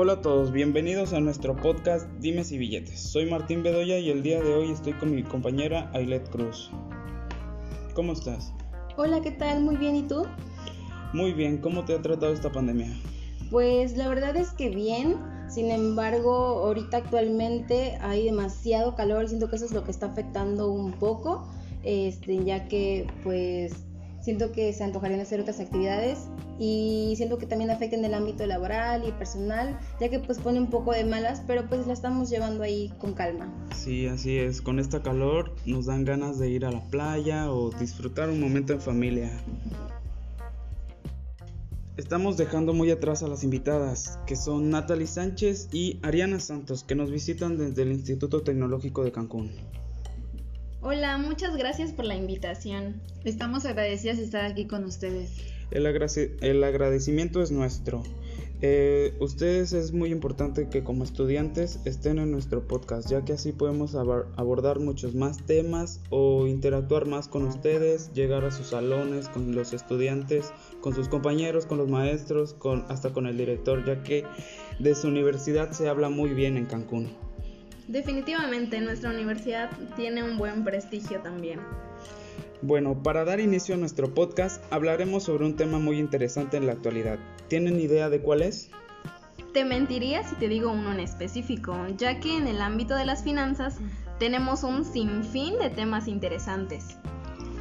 Hola a todos, bienvenidos a nuestro podcast Dimes y Billetes. Soy Martín Bedoya y el día de hoy estoy con mi compañera Ailet Cruz. ¿Cómo estás? Hola, ¿qué tal? Muy bien, ¿y tú? Muy bien, ¿cómo te ha tratado esta pandemia? Pues la verdad es que bien, sin embargo, ahorita actualmente hay demasiado calor siento que eso es lo que está afectando un poco, este, ya que pues siento que se antojarían hacer otras actividades y siento que también afecta en el ámbito laboral y personal, ya que pues pone un poco de malas, pero pues la estamos llevando ahí con calma. Sí, así es, con esta calor nos dan ganas de ir a la playa o disfrutar un momento en familia. Estamos dejando muy atrás a las invitadas, que son Natalie Sánchez y Ariana Santos, que nos visitan desde el Instituto Tecnológico de Cancún. Hola, muchas gracias por la invitación. Estamos agradecidas de estar aquí con ustedes. El, el agradecimiento es nuestro. Eh, ustedes es muy importante que como estudiantes estén en nuestro podcast, ya que así podemos abordar muchos más temas o interactuar más con ustedes, llegar a sus salones, con los estudiantes, con sus compañeros, con los maestros, con, hasta con el director, ya que de su universidad se habla muy bien en Cancún. Definitivamente nuestra universidad tiene un buen prestigio también. Bueno, para dar inicio a nuestro podcast hablaremos sobre un tema muy interesante en la actualidad. ¿Tienen idea de cuál es? Te mentiría si te digo uno en específico, ya que en el ámbito de las finanzas tenemos un sinfín de temas interesantes.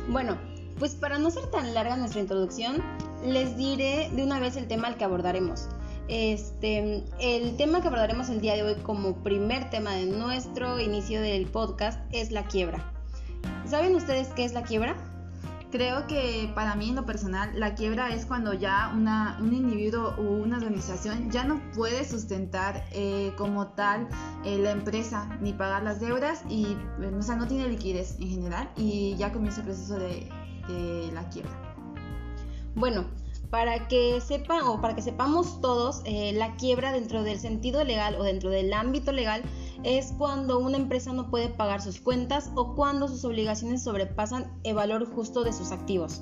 Bueno, pues para no ser tan larga nuestra introducción, les diré de una vez el tema al que abordaremos. Este, el tema que abordaremos el día de hoy como primer tema de nuestro inicio del podcast es la quiebra. ¿Saben ustedes qué es la quiebra? Creo que para mí en lo personal la quiebra es cuando ya una, un individuo o una organización ya no puede sustentar eh, como tal eh, la empresa ni pagar las deudas y o sea, no tiene liquidez en general y ya comienza el proceso de, de la quiebra. Bueno, para que sepan o para que sepamos todos, eh, la quiebra dentro del sentido legal o dentro del ámbito legal es cuando una empresa no puede pagar sus cuentas o cuando sus obligaciones sobrepasan el valor justo de sus activos.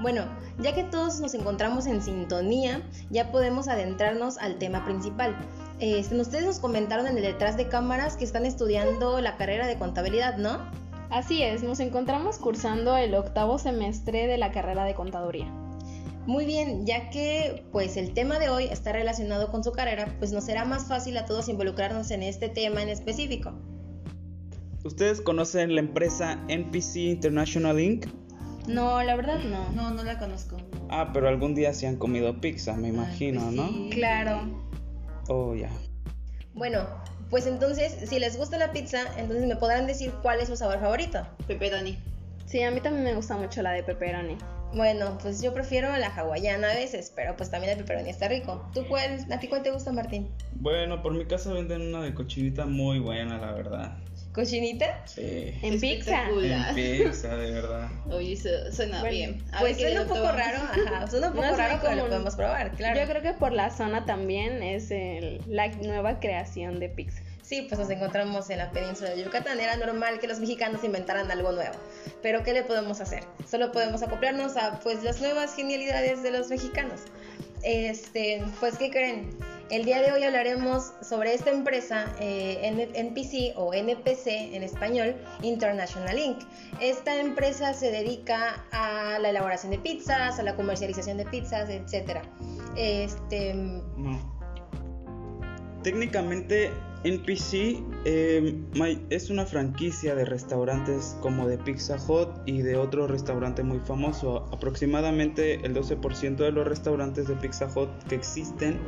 Bueno, ya que todos nos encontramos en sintonía, ya podemos adentrarnos al tema principal. Este, ustedes nos comentaron en el detrás de cámaras que están estudiando la carrera de contabilidad, ¿no? Así es, nos encontramos cursando el octavo semestre de la carrera de contaduría. Muy bien, ya que pues el tema de hoy está relacionado con su carrera, pues nos será más fácil a todos involucrarnos en este tema en específico. ¿Ustedes conocen la empresa NPC International Inc? No, la verdad no. No, no la conozco. Ah, pero algún día se han comido pizza, me imagino, pues ¿no? sí. Claro. Oh, ya. Bueno, pues entonces, si les gusta la pizza, entonces me podrán decir cuál es su sabor favorito. Pepperoni. Sí, a mí también me gusta mucho la de pepperoni. Bueno, pues yo prefiero la hawaiana a veces, pero pues también el pepperoni está rico. ¿Tú cuál, a ti cuál te gusta, Martín? Bueno, por mi casa venden una de cochinita muy buena, la verdad. ¿Cochinita? Sí. En pizza. En pizza, de verdad. Oye, su- suena Bueno, bien. A Pues suena un poco raro, ajá, suena un poco raro, pero lo podemos probar, claro. Yo creo que por la zona también es el- la nueva creación de pizza. Sí, pues nos encontramos en la península de Yucatán. Era normal que los mexicanos inventaran algo nuevo. Pero ¿qué le podemos hacer? Solo podemos acoplarnos a pues las nuevas genialidades de los mexicanos. Este, pues ¿qué creen? El día de hoy hablaremos sobre esta empresa eh, NPC o NPC en español, International Inc. Esta empresa se dedica a la elaboración de pizzas, a la comercialización de pizzas, etc. Este. Técnicamente, NPC my- es una franquicia de restaurantes como de Pizza Hut y de otro restaurante muy famoso. Aproximadamente el 12% de los restaurantes de Pizza Hut que existen,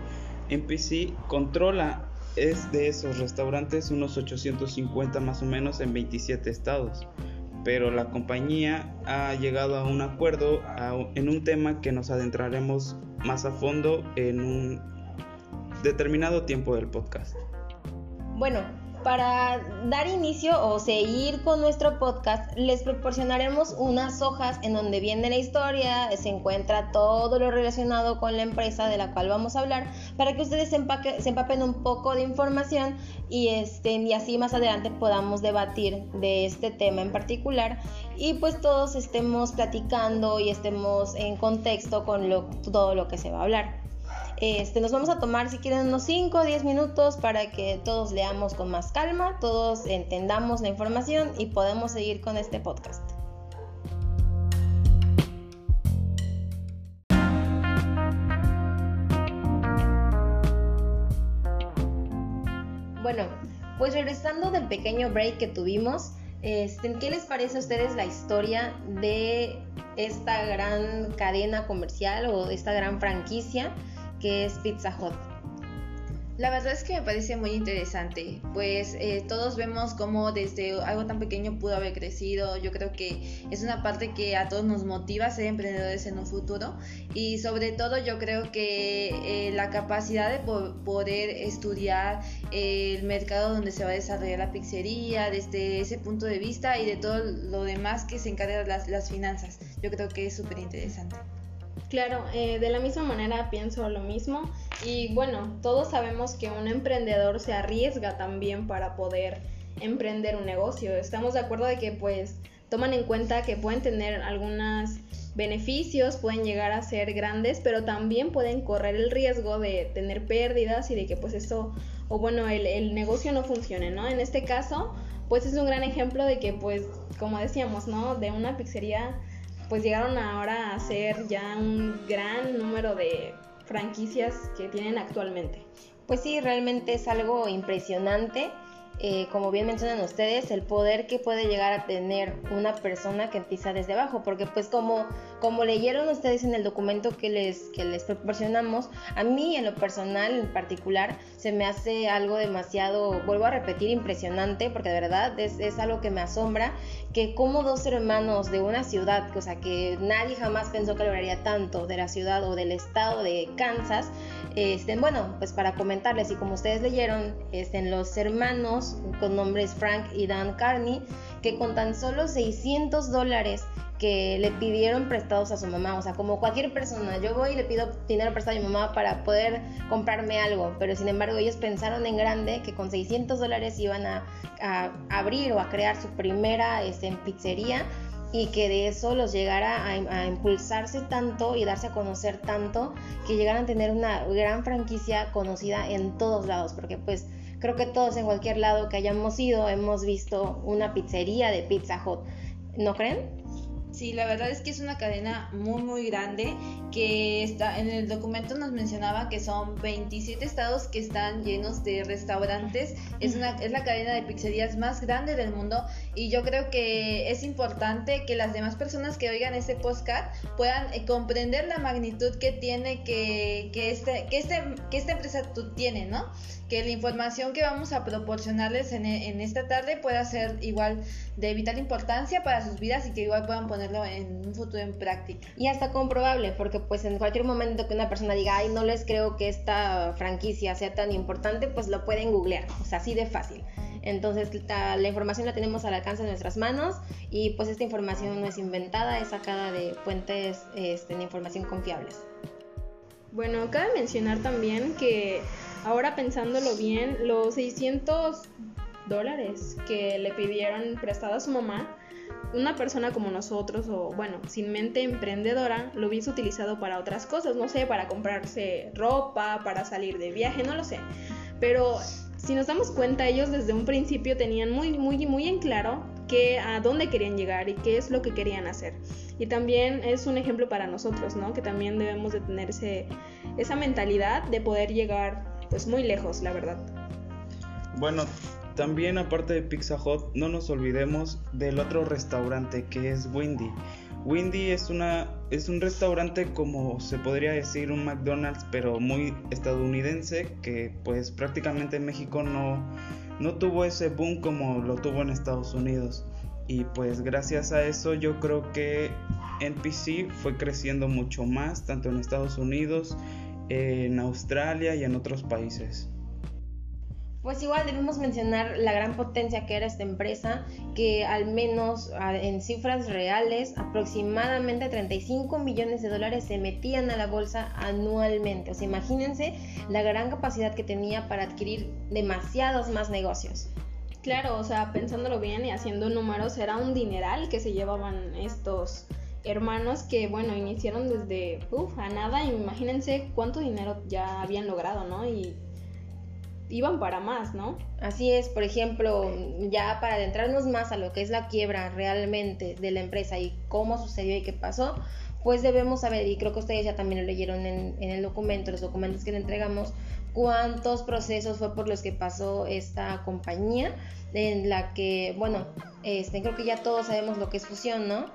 NPC controla es de esos restaurantes unos 850 más o menos en 27 estados. Pero la compañía ha llegado a un acuerdo en un tema que nos adentraremos más a fondo en un determinado tiempo del podcast. Bueno, Para dar inicio o seguir con nuestro podcast, les proporcionaremos unas hojas en donde viene la historia, se encuentra todo lo relacionado con la empresa de la cual vamos a hablar, para que ustedes se, empapen un poco de información y, este, y así más adelante podamos debatir de este tema en particular y pues todos estemos platicando y estemos en contexto con todo lo que se va a hablar. Este, nos vamos a tomar, si quieren, unos 5 o 10 minutos para que todos leamos con más calma, todos entendamos la información y podemos seguir con este podcast. Bueno, pues regresando del pequeño break que tuvimos, este, ¿qué les parece a ustedes la historia de esta gran cadena comercial o esta gran franquicia? Que es Pizza Hut. La verdad es que me parece muy interesante, pues eh, todos vemos cómo desde algo tan pequeño pudo haber crecido. Yo creo que es una parte que a todos nos motiva a ser emprendedores en un futuro y sobre todo yo creo que eh, la capacidad de poder estudiar el mercado donde se va a desarrollar la pizzería desde ese punto de vista y de todo lo demás que se encarga las, las finanzas. Yo creo que es súper interesante. Claro, eh, de la misma manera pienso lo mismo y bueno, todos sabemos que un emprendedor se arriesga también para poder emprender un negocio. Estamos de acuerdo de que pues toman en cuenta que pueden tener algunos beneficios, pueden llegar a ser grandes, pero también pueden correr el riesgo de tener pérdidas y de que pues esto, o bueno, el, el negocio no funcione, ¿no? En este caso, pues es un gran ejemplo de que pues, como decíamos, ¿no? De una pizzería pues llegaron ahora a ser ya un gran número de franquicias que tienen actualmente. Pues sí, realmente es algo impresionante eh, como bien mencionan ustedes, el poder que puede llegar a tener una persona que empieza desde abajo, porque pues como, como leyeron ustedes en el documento que les, que les proporcionamos, a mí en lo personal en particular se me hace algo demasiado, vuelvo a repetir, impresionante, porque de verdad es, es algo que me asombra, que como dos hermanos de una ciudad, o sea que nadie jamás pensó que lograría tanto de la ciudad o del estado de Kansas, este, bueno, pues para comentarles y como ustedes leyeron, estén los hermanos con nombres Frank y Dan Carney, que con tan solo 600 dólares que le pidieron prestados a su mamá, o sea, como cualquier persona, yo voy y le pido dinero prestado a mi mamá para poder comprarme algo, pero sin embargo ellos pensaron en grande que con 600 dólares iban a, abrir o a crear su primera este, pizzería y que de eso los llegara a, impulsarse tanto y darse a conocer tanto que llegaran a tener una gran franquicia conocida en todos lados, porque pues creo que todos en cualquier lado que hayamos ido hemos visto una pizzería de Pizza Hut, ¿no creen? Sí, la verdad es que es una cadena muy muy grande que está en el documento nos mencionaba que son 27 estados que están llenos de restaurantes. Es una es la cadena de pizzerías más grande del mundo y yo creo que es importante que las demás personas que oigan este podcast puedan eh, comprender la magnitud que tiene que, que este que este que esta empresa tiene, ¿no? Que la información que vamos a proporcionarles en, en esta tarde pueda ser igual de vital importancia para sus vidas y que igual puedan poner en un futuro en práctica. Y hasta comprobable, porque pues en cualquier momento que una persona diga, ay, no les creo que esta franquicia sea tan importante, pues lo pueden googlear, o sea, así de fácil. Entonces la, información la tenemos al alcance de nuestras manos y pues esta información no es inventada, es sacada de fuentes este, de información confiables. Bueno, cabe mencionar también que ahora pensándolo bien, los 600 dólares que le pidieron prestado a su mamá una persona como nosotros o bueno, sin mente emprendedora, lo hubiese utilizado para otras cosas, no sé, para comprarse ropa, para salir de viaje, no lo sé. Pero si nos damos cuenta, ellos desde un principio tenían muy, muy, muy en claro que a dónde querían llegar y qué es lo que querían hacer. Y también es un ejemplo para nosotros, ¿no? Que también debemos de tener esa mentalidad de poder llegar pues muy lejos, la verdad. Bueno, también aparte de Pizza Hut, no nos olvidemos del otro restaurante que es Windy. Windy es una es un restaurante como se podría decir un McDonald's pero muy estadounidense que pues prácticamente en México no no tuvo ese boom como lo tuvo en Estados Unidos y pues gracias a eso yo creo que NPC fue creciendo mucho más tanto en Estados Unidos, en Australia y en otros países. Pues igual debemos mencionar la gran potencia que era esta empresa, que al menos en cifras reales aproximadamente 35 millones de dólares se metían a la bolsa anualmente. O sea, imagínense la gran capacidad que tenía para adquirir demasiados más negocios. Claro, o sea, pensándolo bien y haciendo números, era un dineral que se llevaban estos hermanos que, bueno, iniciaron desde, a nada imagínense cuánto dinero ya habían logrado, ¿no? Y iban para más, ¿no? Así es, por ejemplo, ya para adentrarnos más a lo que es la quiebra realmente de la empresa y cómo sucedió y qué pasó, pues debemos saber, y creo que ustedes ya también lo leyeron en, el documento, los documentos que le entregamos, cuántos procesos fue por los que pasó esta compañía, en la que, bueno, este, creo que ya todos sabemos lo que es fusión, ¿no?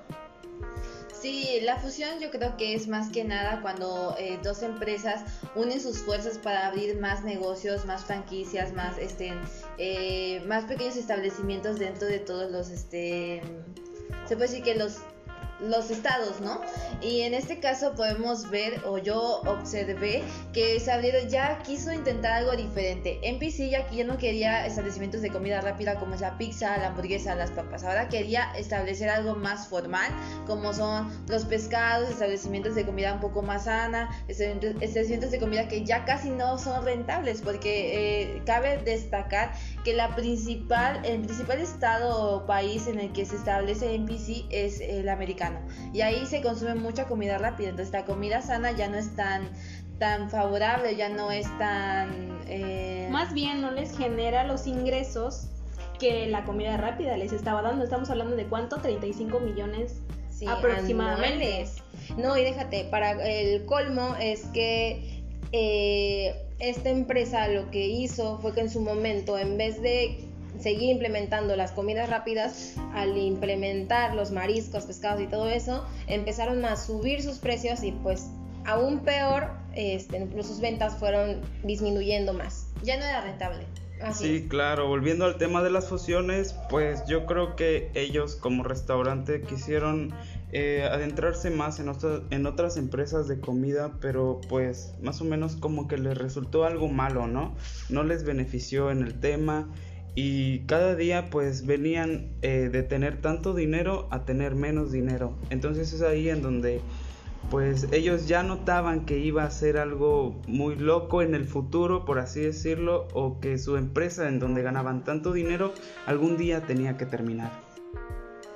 Sí, la fusión yo creo que es más que nada cuando eh, dos empresas unen sus fuerzas para abrir más negocios, más franquicias, más este, eh, más pequeños establecimientos dentro de todos los este, se puede decir que los los estados, ¿no? Y en este caso podemos ver, o yo observé, que Sabrero ya quiso intentar algo diferente. NPC ya, ya no quería establecimientos de comida rápida como es la pizza, la hamburguesa, las papas. Ahora quería establecer algo más formal, como son los pescados, establecimientos de comida un poco más sana, establecimientos de comida que ya casi no son rentables, porque eh, cabe destacar que la principal, el principal estado o país en el que se establece NPC es el americano. Y ahí se consume mucha comida rápida. Entonces la comida sana ya no es tan, tan favorable, ya no es tan... Eh, Más bien no les genera los ingresos que la comida rápida les estaba dando. Estamos hablando de cuánto, 35 millones aproximadamente. No, y déjate, para el colmo es que eh, esta empresa lo que hizo fue que en su momento, en vez de seguir implementando las comidas rápidas, al implementar los mariscos, pescados y todo eso, empezaron a subir sus precios y pues aún peor, este, sus ventas fueron disminuyendo más. Ya no era rentable. sí, claro, volviendo al tema de las fusiones, pues yo creo que ellos como restaurante quisieron eh, adentrarse más en, en otras empresas de comida, pero pues más o menos como que les resultó algo malo, ¿no? No les benefició en el tema y cada día pues venían eh, de tener tanto dinero a tener menos dinero. Entonces es ahí en donde pues ellos ya notaban que iba a ser algo muy loco en el futuro, por así decirlo, o que su empresa en donde ganaban tanto dinero algún día tenía que terminar.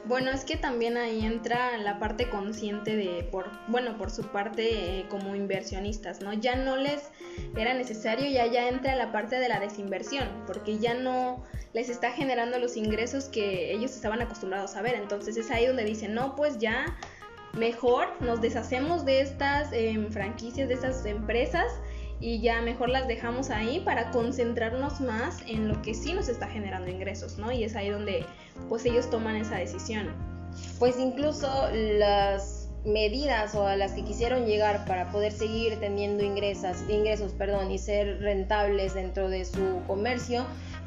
Bueno, es que también ahí entra la parte consciente de, por, bueno, por su parte eh, como inversionistas, ¿no? Ya no les era necesario, ya ya entra la parte de la desinversión, porque ya no les está generando los ingresos que ellos estaban acostumbrados a ver. Entonces es ahí donde dicen, no, pues ya mejor nos deshacemos de estas em, franquicias, de estas empresas y ya mejor las dejamos ahí para concentrarnos más en lo que sí nos está generando ingresos, ¿no? Y es ahí donde pues ellos toman esa decisión. Pues incluso las medidas o a las que quisieron llegar para poder seguir teniendo ingresos, ingresos perdón, y ser rentables dentro de su comercio,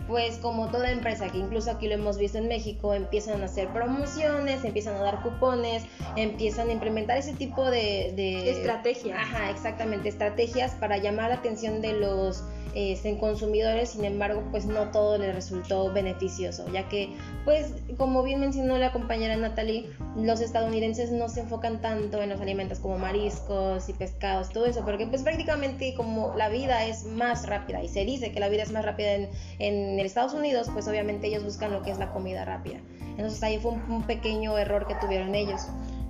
pues como toda empresa, que incluso aquí lo hemos visto en México, empiezan a hacer promociones, empiezan a dar cupones, empiezan a implementar ese tipo de... de estrategias. Ajá, exactamente, estrategias para llamar la atención de los en consumidores, sin embargo, pues no todo le resultó beneficioso, ya que, pues, como bien mencionó la compañera Natalie, los estadounidenses no se enfocan tanto en los alimentos como mariscos y pescados, todo eso, porque pues prácticamente como la vida es más rápida y se dice que la vida es más rápida en, en Estados Unidos, pues obviamente ellos buscan lo que es la comida rápida. Entonces ahí fue un pequeño error que tuvieron ellos.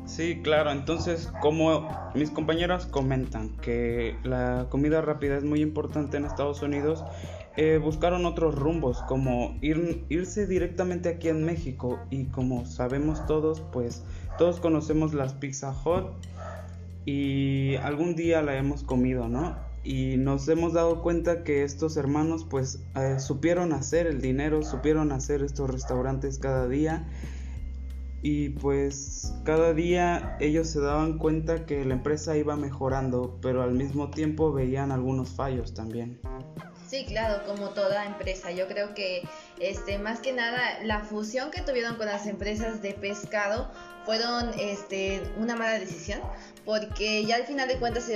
Sí, claro. Entonces, como mis compañeras comentan que la comida rápida es muy importante en Estados Unidos, eh, buscaron otros rumbos, como ir, irse directamente aquí en México. Y como sabemos todos, pues todos conocemos las Pizza Hut y algún día la hemos comido, ¿no? Y nos hemos dado cuenta que estos hermanos pues eh, supieron hacer el dinero, supieron hacer estos restaurantes cada día y pues cada día ellos se daban cuenta que la empresa iba mejorando, pero al mismo tiempo veían algunos fallos también. Sí, claro, como toda empresa. Yo creo que este más que nada la fusión que tuvieron con las empresas de pescado fueron este una mala decisión porque ya al final de cuentas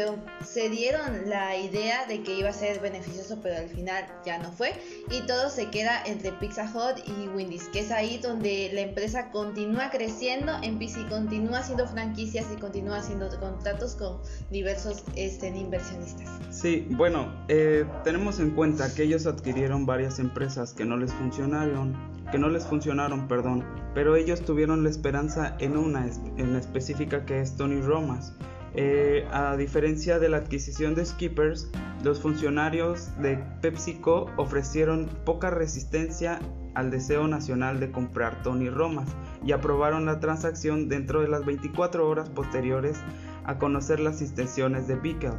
se dieron, la idea de que iba a ser beneficioso, pero al final ya no fue. Y todo se queda entre Pizza y Wendy's, que es ahí donde la empresa continúa creciendo, en PC continúa haciendo franquicias y continúa haciendo contratos con diversos este, inversionistas. Sí, bueno, eh, tenemos en cuenta que ellos adquirieron varias empresas que no les funcionaron, que no les funcionaron, perdón, pero ellos tuvieron la esperanza en una en específica que es Tony Romas. Eh, a diferencia de la adquisición de Skippers, los funcionarios de PepsiCo ofrecieron poca resistencia al deseo nacional de comprar Tony Romas y aprobaron la transacción dentro de las 24 horas posteriores a conocer las intenciones de Bickel.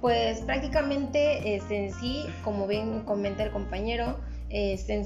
Pues prácticamente este, en sí, como bien comenta el compañero, este,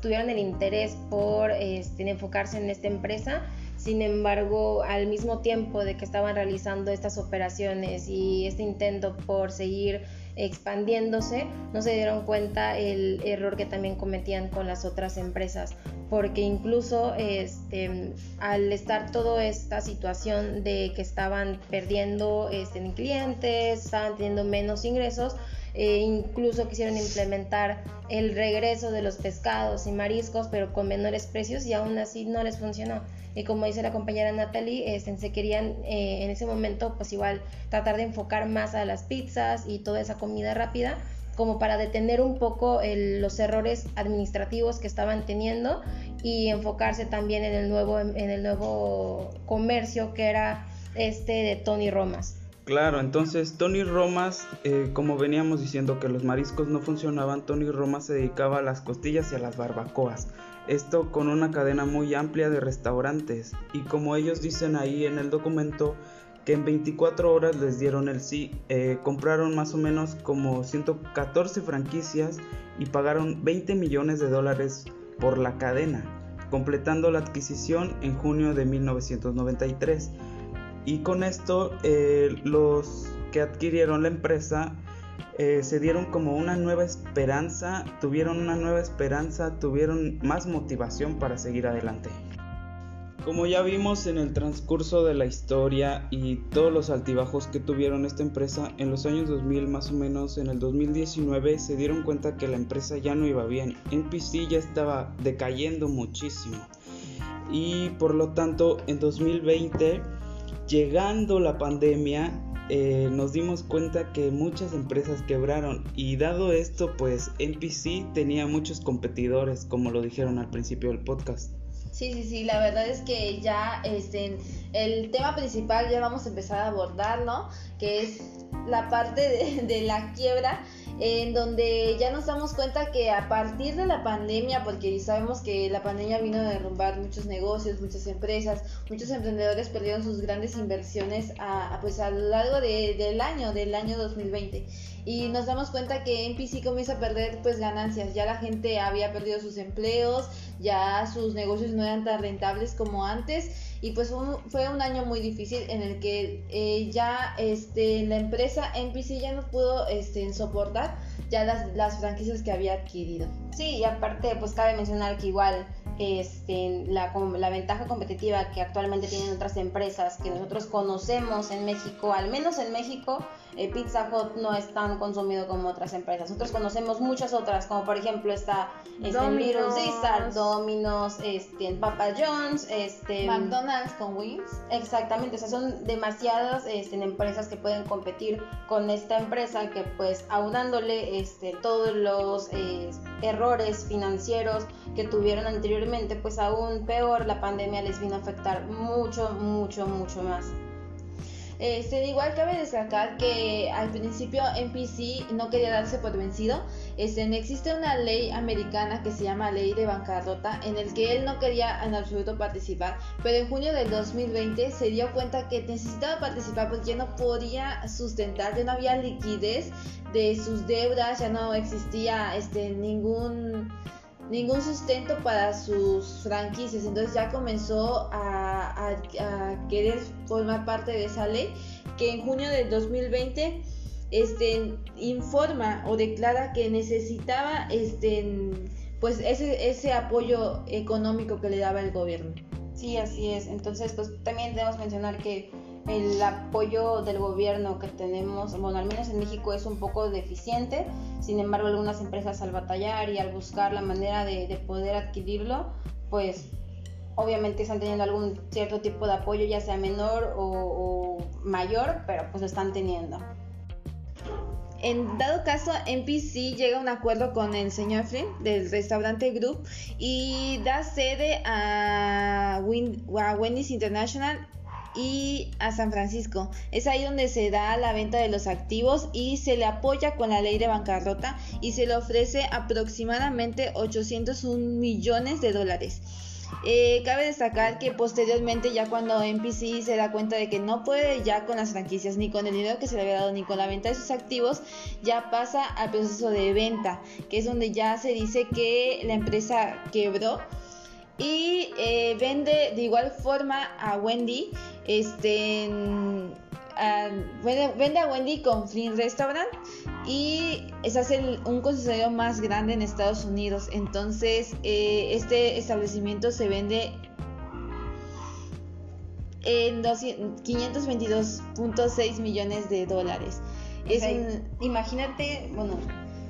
tuvieron el interés por este, enfocarse en esta empresa. Sin embargo, al mismo tiempo de que estaban realizando estas operaciones y este intento por seguir expandiéndose, no se dieron cuenta el error que también cometían con las otras empresas, porque incluso este, al estar toda esta situación de que estaban perdiendo este, clientes, estaban teniendo menos ingresos, e incluso quisieron implementar el regreso de los pescados y mariscos, pero con menores precios y aún así no les funcionó. Y como dice la compañera Natalie, este, se querían eh, en ese momento pues igual tratar de enfocar más a las pizzas y toda esa comida rápida como para detener un poco los errores administrativos que estaban teniendo y enfocarse también en el nuevo, en el nuevo comercio que era este de Tony Romas. Claro, entonces Tony Romas, eh, como veníamos diciendo que los mariscos no funcionaban, Tony Romas se dedicaba a las costillas y a las barbacoas. Esto con una cadena muy amplia de restaurantes. Y como ellos dicen ahí en el documento, que en 24 horas les dieron el sí, eh, compraron más o menos como 114 franquicias y pagaron 20 millones de dólares por la cadena, completando la adquisición en junio de 1993. Y con esto eh, los que adquirieron la empresa eh, se dieron como una nueva esperanza, tuvieron una nueva esperanza, tuvieron más motivación para seguir adelante. Como ya vimos en el transcurso de la historia y todos los altibajos que tuvieron esta empresa, en los años 2000 más o menos, en el 2019 se dieron cuenta que la empresa ya no iba bien. NPC ya estaba decayendo muchísimo. Y por lo tanto, en 2020 llegando la pandemia, eh, nos dimos cuenta que muchas empresas quebraron y dado esto, pues NPC tenía muchos competidores, como lo dijeron al principio del podcast. Sí, sí, sí, la verdad es que ya este, el tema principal ya vamos a empezar a abordarlo, que es la parte de, de la quiebra en donde ya nos damos cuenta que a partir de la pandemia, porque sabemos que la pandemia vino a derrumbar muchos negocios, muchas empresas, muchos emprendedores perdieron sus grandes inversiones a, pues a lo largo del año, del año 2020 y nos damos cuenta que NPC comienza a perder pues ganancias, ya la gente había perdido sus empleos, ya sus negocios no eran tan rentables como antes y pues fue un año muy difícil en el que eh, ya este, la empresa NPC ya no pudo este, soportar ya las, las franquicias que había adquirido. Sí, y aparte pues cabe mencionar que igual este, la, la, ventaja competitiva que actualmente tienen otras empresas que nosotros conocemos en México, al menos en México, eh, Pizza Hut no es tan consumido como otras empresas. Nosotros conocemos muchas otras, como por ejemplo está este, Domino's, Domino's, este, Papa John's, este, McDonald's con Wings. Exactamente, o sea, son demasiadas este, empresas que pueden competir con esta empresa que pues aunándole este, todos los eh, errores financieros que tuvieron anteriormente, pues aún peor la pandemia les vino a afectar mucho, mucho, mucho más. Este, igual cabe destacar que al principio NPC no quería darse por vencido. Este, existe una ley americana que se llama Ley de Bancarrota en el que él no quería en absoluto participar, pero en junio del 2020 se dio cuenta que necesitaba participar porque ya no podía sustentar, ya no había liquidez de sus deudas, ya no existía este, ningún ningún sustento para sus franquicias. Entonces ya comenzó a, querer formar parte de esa ley que en junio del 2020 este, informa o declara que necesitaba este, pues ese, ese apoyo económico que le daba el gobierno. Sí, así es. Entonces, pues también debemos mencionar que el apoyo del gobierno que tenemos, bueno, al menos en México es un poco deficiente, sin embargo algunas empresas al batallar y al buscar la manera de, poder adquirirlo, pues obviamente están teniendo algún cierto tipo de apoyo, ya sea menor o, mayor, pero pues lo están teniendo. En dado caso, NPC llega a un acuerdo con el señor Flynn del restaurante Group y da sede a, Wendy's International y a San Francisco. Es ahí donde se da la venta de los activos y se le apoya con la ley de bancarrota y se le ofrece aproximadamente 801 millones de dólares. Eh, cabe destacar que posteriormente ya cuando NPC se da cuenta de que no puede ya con las franquicias ni con el dinero que se le había dado ni con la venta de sus activos, ya pasa al proceso de venta, que es donde ya se dice que la empresa quebró y eh, vende de igual forma a Wendy este vende, a Wendy con Flynn Restaurant y es hace un concesionario más grande en Estados Unidos. Entonces, eh, este establecimiento se vende en 522.6 millones de dólares. Imagínate, bueno,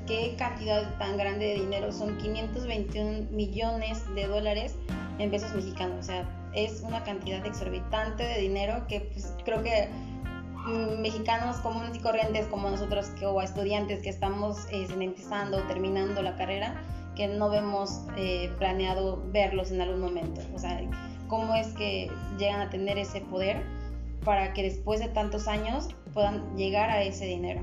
qué cantidad tan grande de dinero, son 521 millones de dólares en pesos mexicanos, o sea, es una cantidad exorbitante de dinero que pues, creo que Mm, mexicanos comunes y corrientes como nosotros que, o estudiantes que estamos eh, empezando o terminando la carrera, que no vemos eh, planeado verlos en algún momento. O sea, cómo es que llegan a tener ese poder para que después de tantos años puedan llegar a ese dinero.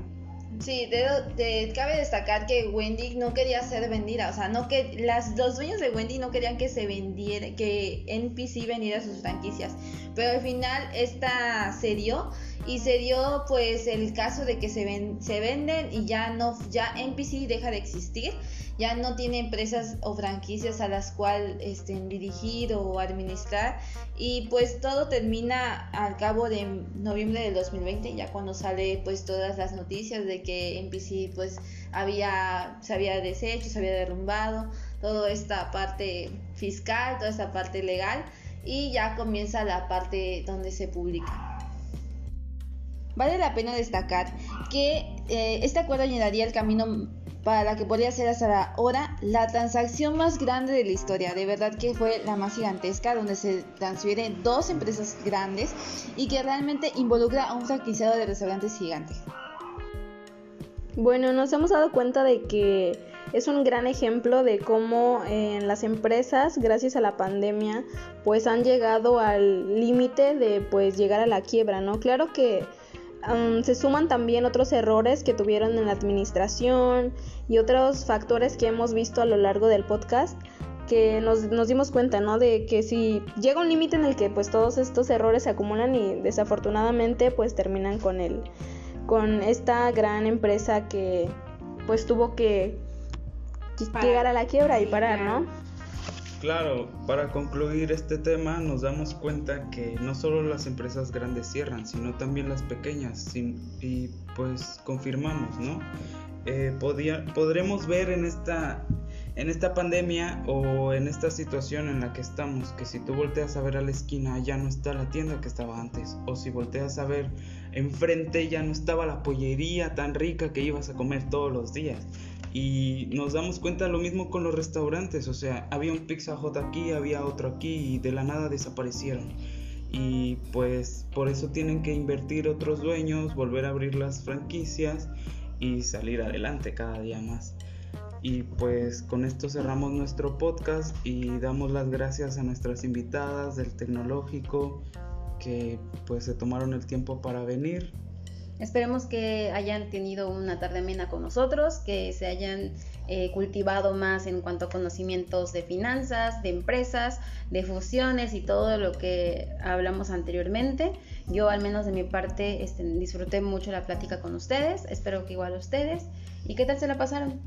Sí, de, cabe destacar que Wendy no quería ser vendida, o sea, no que las, los dueños de Wendy no querían que se vendiera, que NPC vendiera sus franquicias, pero al final esta se dio y se dio pues el caso de que se, ven, se venden y ya no ya NPC deja de existir ya no tiene empresas o franquicias a las cuales este, dirigir o administrar. Y pues todo termina al cabo de noviembre del 2020 ya cuando sale pues todas las noticias de que NPC pues había se había deshecho se había derrumbado toda esta parte fiscal toda esta parte legal y ya comienza la parte donde se publica Vale la pena destacar que eh, este acuerdo llenaría el camino para la que podría ser hasta ahora la transacción más grande de la historia. De verdad que fue la más gigantesca, donde se transfieren dos empresas grandes y que realmente involucra a un franquiciado de restaurantes gigante. Bueno, nos hemos dado cuenta de que es un gran ejemplo de cómo eh, las empresas, gracias a la pandemia, pues han llegado al límite de pues llegar a la quiebra, ¿no? Claro que se suman también otros errores que tuvieron en la administración y otros factores que hemos visto a lo largo del podcast que nos, nos dimos cuenta, ¿no? De que si llega un límite en el que pues todos estos errores se acumulan y desafortunadamente pues terminan con el, con esta gran empresa que pues tuvo que llegar a la quiebra y parar, ¿no? Claro, para concluir este tema nos damos cuenta que no solo las empresas grandes cierran, sino también las pequeñas y pues confirmamos, ¿no? Eh, podremos ver en esta, en esta pandemia o en esta situación en la que estamos que si tú volteas a ver a la esquina ya no está la tienda que estaba antes o si volteas a ver enfrente ya no estaba la pollería tan rica que ibas a comer todos los días y nos damos cuenta lo mismo con los restaurantes, o sea, había un Pizza Hut aquí, había otro aquí y de la nada desaparecieron. Y pues por eso tienen que invertir otros dueños, volver a abrir las franquicias y salir adelante cada día más. Y pues con esto cerramos nuestro podcast y damos las gracias a nuestras invitadas del tecnológico que pues se tomaron el tiempo para venir Esperemos que hayan tenido una tarde amena con nosotros, que se hayan eh, cultivado más en cuanto a conocimientos de finanzas, de empresas, de fusiones y todo lo que hablamos anteriormente. Yo al menos de mi parte este, disfruté mucho la plática con ustedes, espero que igual ustedes. ¿Y qué tal se la pasaron?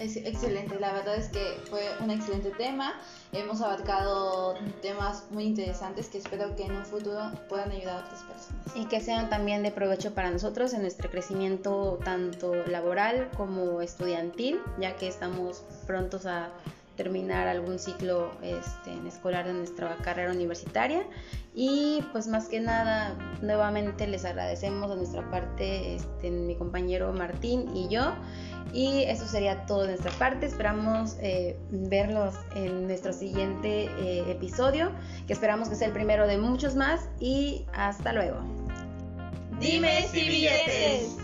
Es excelente, la verdad es que fue un excelente tema. Hemos abarcado temas muy interesantes que espero que en un futuro puedan ayudar a otras personas. Y que sean también de provecho para nosotros en nuestro crecimiento tanto laboral como estudiantil, ya que estamos prontos a terminar algún ciclo este, en escolar de nuestra carrera universitaria. Y pues más que nada, nuevamente les agradecemos a nuestra parte, este, mi compañero Martín y yo. Y eso sería todo de nuestra parte. Esperamos eh, verlos en nuestro siguiente eh, episodio, que esperamos que sea el primero de muchos más. Y hasta luego. Dime si billetes.